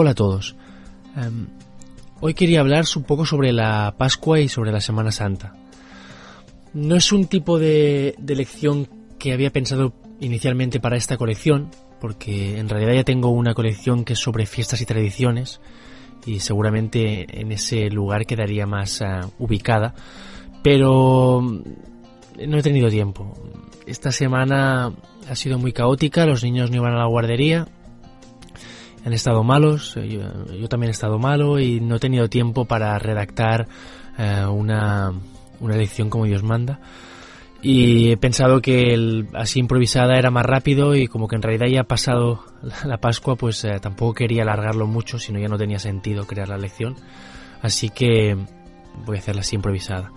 Hola a todos. Em, hoy quería hablar un poco sobre la Pascua y sobre la Semana Santa. No es un tipo de, de lección que había pensado inicialmente para esta colección, porque en realidad ya tengo una colección que es sobre fiestas y tradiciones y seguramente en ese lugar quedaría más ah, ubicada, pero no he tenido tiempo. Esta semana ha sido muy caótica, los niños no iban a la guardería, han estado malos, eh, yo, también he estado malo y no he tenido tiempo para redactar eh, una, una lección como Dios manda. Y he pensado que el, así improvisada era más rápido y como que en realidad ya ha pasado la Pascua, pues eh, tampoco quería alargarlo mucho, sino ya no tenía sentido crear la lección. Así que voy a hacerla así improvisada.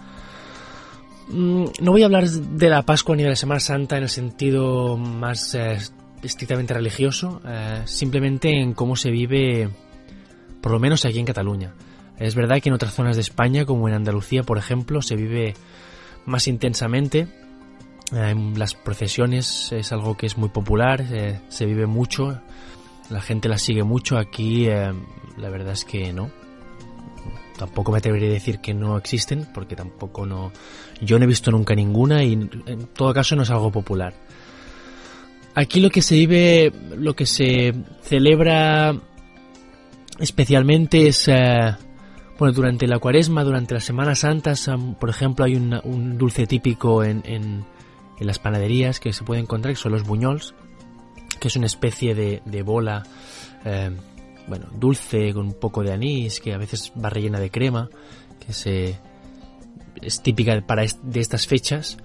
Mm, no voy a hablar de la Pascua ni de la Semana Santa en el sentido más eh, estrictamente religioso, eh, simplemente en cómo se vive, por lo menos aquí en Cataluña. Es verdad que en otras zonas de España, como en Andalucía, por ejemplo, se vive más intensamente. En las procesiones es algo que es muy popular, eh, se vive mucho, la gente la sigue mucho. Aquí la verdad es que no tampoco me atrevería a decir que no existen, porque tampoco no. Yo no he visto nunca ninguna y en todo caso no es algo popular. Aquí lo que se vive, lo que se celebra especialmente es. Eh, bueno, durante la cuaresma, durante las Semanas Santas, por ejemplo, hay un dulce típico en, en, las panaderías que se puede encontrar, que son los buñols, que es una especie de, de bola eh, bueno, dulce con un poco de anís, que a veces va rellena de crema, que se es típica para de estas fechas.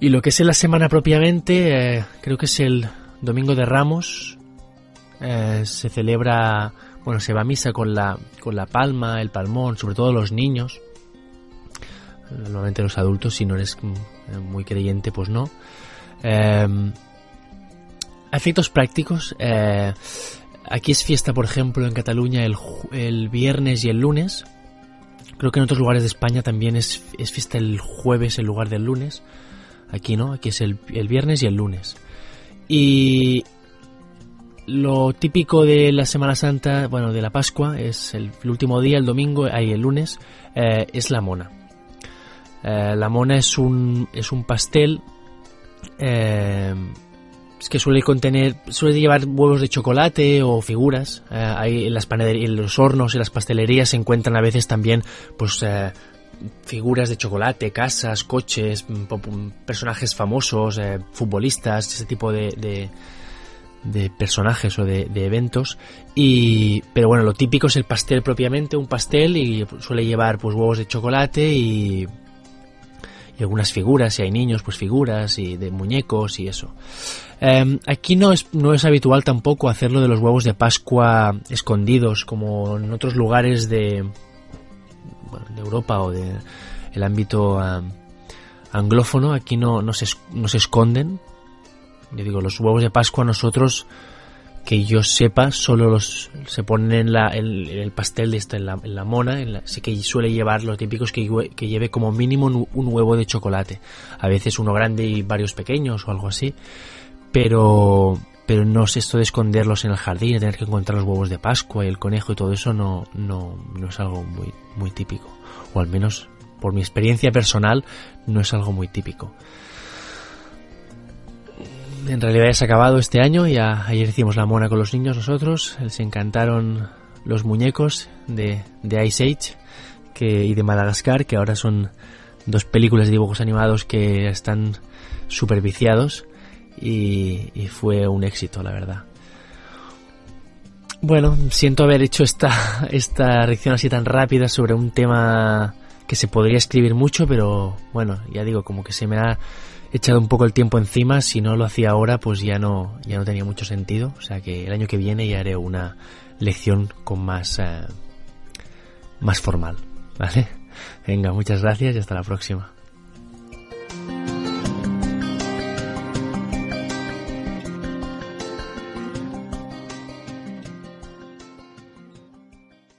Y lo que es en la semana propiamente, eh, creo que es el Domingo de Ramos. Eh, se celebra, bueno, se va a misa con la, con la palma, el palmón, sobre todo los niños. Normalmente los adultos, si no eres muy creyente, pues no. Eh, efectos prácticos, eh, Aquí es fiesta, por ejemplo, en Cataluña el, viernes y el lunes. Creo que en otros lugares de España también es, fiesta el jueves en lugar del lunes. Aquí no, aquí es el, viernes y el lunes. Y lo típico de la Semana Santa, bueno, de la Pascua, es el, último día, el domingo, ahí el lunes, eh, es la mona. Eh, la mona es un, es un pastel eh, que suele contener, suele llevar huevos de chocolate o figuras. Ahí en las panaderías, en los hornos y las pastelerías se encuentran a veces también, pues, figuras de chocolate, casas, coches, personajes famosos, eh, futbolistas, ese tipo de, de, personajes o de, de, eventos. Y, pero bueno, lo típico es el pastel propiamente, un pastel y suele llevar, pues, huevos de chocolate y y algunas figuras, si hay niños, pues figuras y de muñecos y eso. Em, aquí no es, no es habitual tampoco hacerlo de los huevos de Pascua escondidos, como en otros lugares de, de Europa o de el ámbito anglófono. Aquí no, no, se, no esconden. Yo digo, los huevos de Pascua nosotros que yo sepa, solo los se ponen en, la, el pastel de esta, en la, mona, en sí que suele llevar lo típico es que, que lleve como mínimo un, huevo de chocolate. A veces uno grande y varios pequeños o algo así. Pero, pero no es esto de esconderlos en el jardín, de tener que encontrar los huevos de Pascua y el conejo y todo eso no, no, no es algo muy, muy típico. O al menos por mi experiencia personal no es algo muy típico en realidad ya se ha acabado este año. Ya ayer hicimos la mona con los niños nosotros. Les encantaron los muñecos de, de Ice Age y de Madagascar, que ahora son dos películas de dibujos animados que están super viciados y, fue un éxito, la verdad. Bueno, siento haber hecho esta, esta reacción así tan rápida sobre un tema que se podría escribir mucho, pero bueno, ya digo, como que se me ha echado un poco el tiempo encima, si no lo hacía ahora, pues ya no, ya no tenía mucho sentido. O sea que el año que viene ya haré una lección con más, eh, más formal. ¿Vale? Venga, muchas gracias y hasta la próxima.